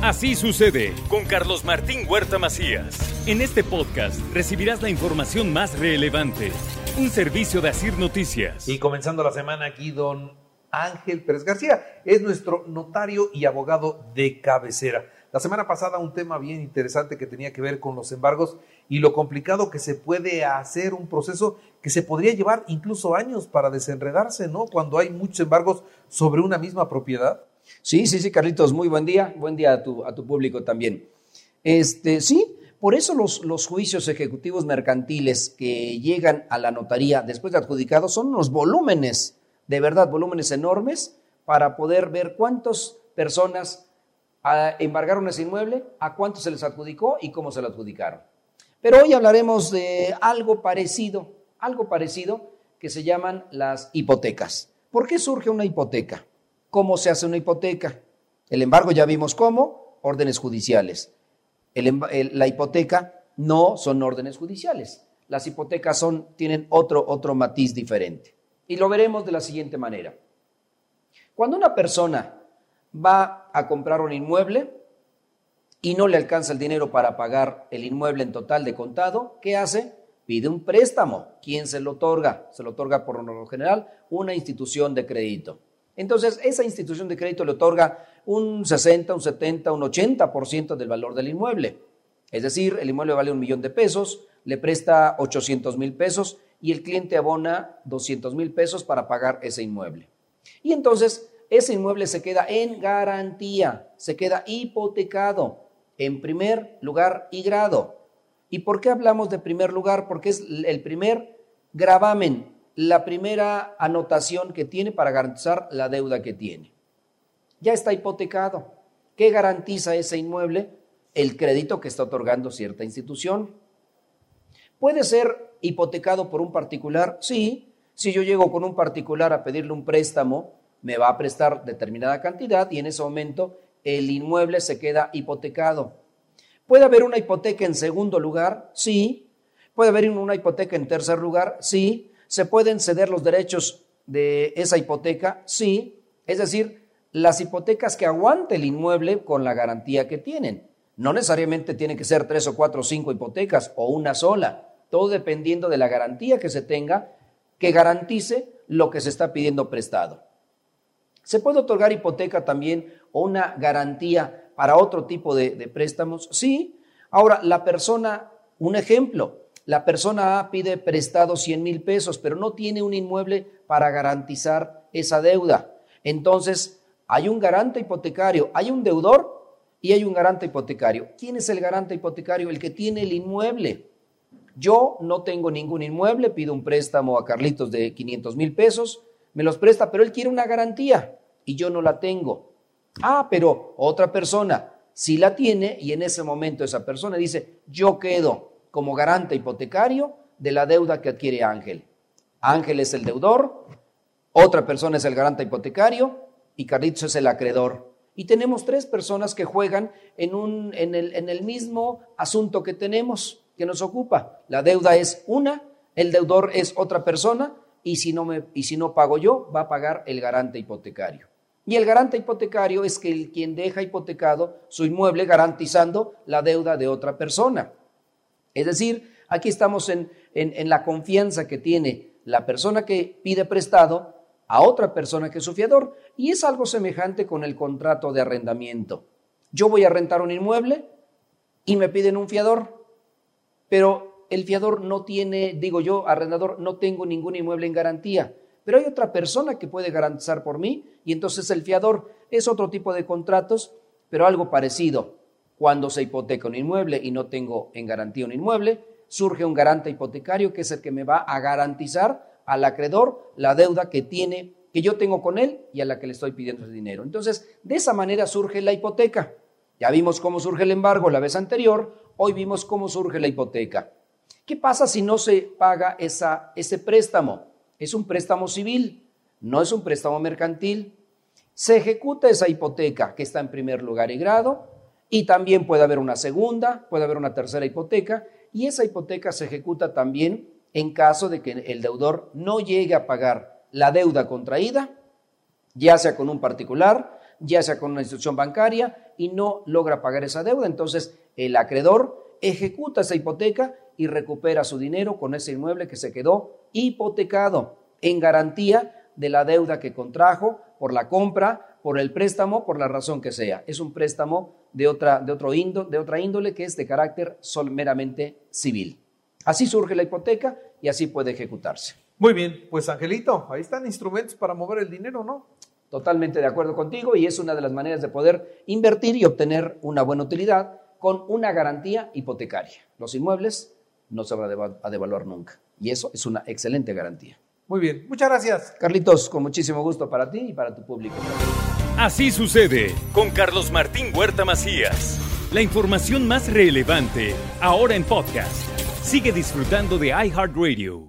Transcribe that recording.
Así sucede con Carlos Martín Huerta Macías. En este podcast recibirás la información más relevante. Un servicio de Asir Noticias. Y comenzando la semana aquí, don Ángel Pérez García es nuestro notario y abogado de cabecera. La semana pasada un tema bien interesante que tenía que ver con los embargos y lo complicado que se puede hacer un proceso que se podría llevar incluso años para desenredarse, ¿no? Cuando hay muchos embargos sobre una misma propiedad. Sí, sí, sí, Carlitos, muy buen día. Buen día a tu, a tu público también. Este, sí, por eso los, los, juicios ejecutivos mercantiles que llegan a la notaría después de adjudicados son unos volúmenes, de verdad, volúmenes enormes, para poder ver cuántas personas embargaron ese inmueble, a cuánto se les adjudicó y cómo se lo adjudicaron. Pero hoy hablaremos de algo parecido, algo parecido que se llaman las hipotecas. ¿Por qué surge una hipoteca? ¿Cómo se hace una hipoteca? El embargo ya vimos cómo, órdenes judiciales. la hipoteca no son órdenes judiciales. Las hipotecas son, tienen otro, otro matiz diferente. Y lo veremos de la siguiente manera. Cuando una persona va a comprar un inmueble y no le alcanza el dinero para pagar el inmueble en total de contado, ¿qué hace? Pide un préstamo. ¿Quién se lo otorga? Se lo otorga por lo general una institución de crédito. Entonces, esa institución de crédito le otorga un 60, un 70, un 80% del valor del inmueble. Es decir, el inmueble vale un millón de pesos, le presta 800 mil pesos y el cliente abona 200 mil pesos para pagar ese inmueble. Y entonces ese inmueble se queda en garantía, se queda hipotecado en primer lugar y grado. ¿Y por qué hablamos de primer lugar? Porque es el primer gravamen, la primera anotación que tiene para garantizar la deuda que tiene. Ya está hipotecado. ¿Qué garantiza ese inmueble? El crédito que está otorgando cierta institución. ¿Puede ser hipotecado por un particular? Sí. Si yo llego con un particular a pedirle un préstamo me va a prestar determinada cantidad y en ese momento el inmueble se queda hipotecado. ¿Puede haber una hipoteca en segundo lugar? Sí. ¿Puede haber una hipoteca en tercer lugar? Sí. ¿Se pueden ceder los derechos de esa hipoteca? Sí. Es decir, las hipotecas que aguante el inmueble con la garantía que tienen. No necesariamente tiene que ser tres o cuatro o cinco hipotecas o una sola. Todo dependiendo de la garantía que se tenga que garantice lo que se está pidiendo prestado. ¿Se puede otorgar hipoteca también o una garantía para otro tipo de, préstamos? Sí. Ahora, la persona, un ejemplo, la persona A pide prestado 100 mil pesos, pero no tiene un inmueble para garantizar esa deuda. Entonces, hay un garante hipotecario, hay un deudor y hay un garante hipotecario. ¿Quién es el garante hipotecario? El que tiene el inmueble. Yo no tengo ningún inmueble, pido un préstamo a Carlitos de 500 mil pesos, me los presta, pero él quiere una garantía y yo no la tengo. Ah, pero otra persona sí la tiene y en ese momento esa persona dice, yo quedo como garante hipotecario de la deuda que adquiere Ángel. Ángel es el deudor, otra persona es el garante hipotecario y Carlitos es el acreedor. Y tenemos tres personas que juegan en, un, en, el, en el mismo asunto que tenemos, que nos ocupa. La deuda es una, el deudor es otra persona y si no, me, y si no pago yo, va a pagar el garante hipotecario. Y el garante hipotecario es que el, quien deja hipotecado su inmueble garantizando la deuda de otra persona. Es decir, aquí estamos en, en la confianza que tiene la persona que pide prestado a otra persona que es su fiador. Y es algo semejante con el contrato de arrendamiento. Yo voy a rentar un inmueble y me piden un fiador, pero el fiador no tiene, digo yo, arrendador, no tengo ningún inmueble en garantía pero hay otra persona que puede garantizar por mí y entonces el fiador es otro tipo de contratos, pero algo parecido. Cuando se hipoteca un inmueble y no tengo en garantía un inmueble, surge un garante hipotecario que es el que me va a garantizar al acreedor la deuda que tiene, que yo tengo con él y a la que le estoy pidiendo el dinero. Entonces, de esa manera surge la hipoteca. Ya vimos cómo surge el embargo la vez anterior, hoy vimos cómo surge la hipoteca. ¿Qué pasa si no se paga esa, ese préstamo? es un préstamo civil, no es un préstamo mercantil. Se ejecuta esa hipoteca que está en primer lugar y grado y también puede haber una segunda, puede haber una tercera hipoteca y esa hipoteca se ejecuta también en caso de que el deudor no llegue a pagar la deuda contraída, ya sea con un particular, ya sea con una institución bancaria, y no logra pagar esa deuda. Entonces, el acreedor ejecuta esa hipoteca y recupera su dinero con ese inmueble que se quedó hipotecado en garantía de la deuda que contrajo por la compra, por el préstamo, por la razón que sea. Es un préstamo de otra, de otro de otra índole que es de carácter sol meramente civil. Así surge la hipoteca y así puede ejecutarse. Muy bien, pues Angelito, ahí están instrumentos para mover el dinero, ¿no? Totalmente de acuerdo contigo y es una de las maneras de poder invertir y obtener una buena utilidad con una garantía hipotecaria. Los inmuebles no se van a devaluar nunca y eso es una excelente garantía. Muy bien, muchas gracias. Carlitos, con muchísimo gusto para ti y para tu público. Así sucede con Carlos Martín Huerta Macías. La información más relevante ahora en podcast. Sigue disfrutando de iHeartRadio.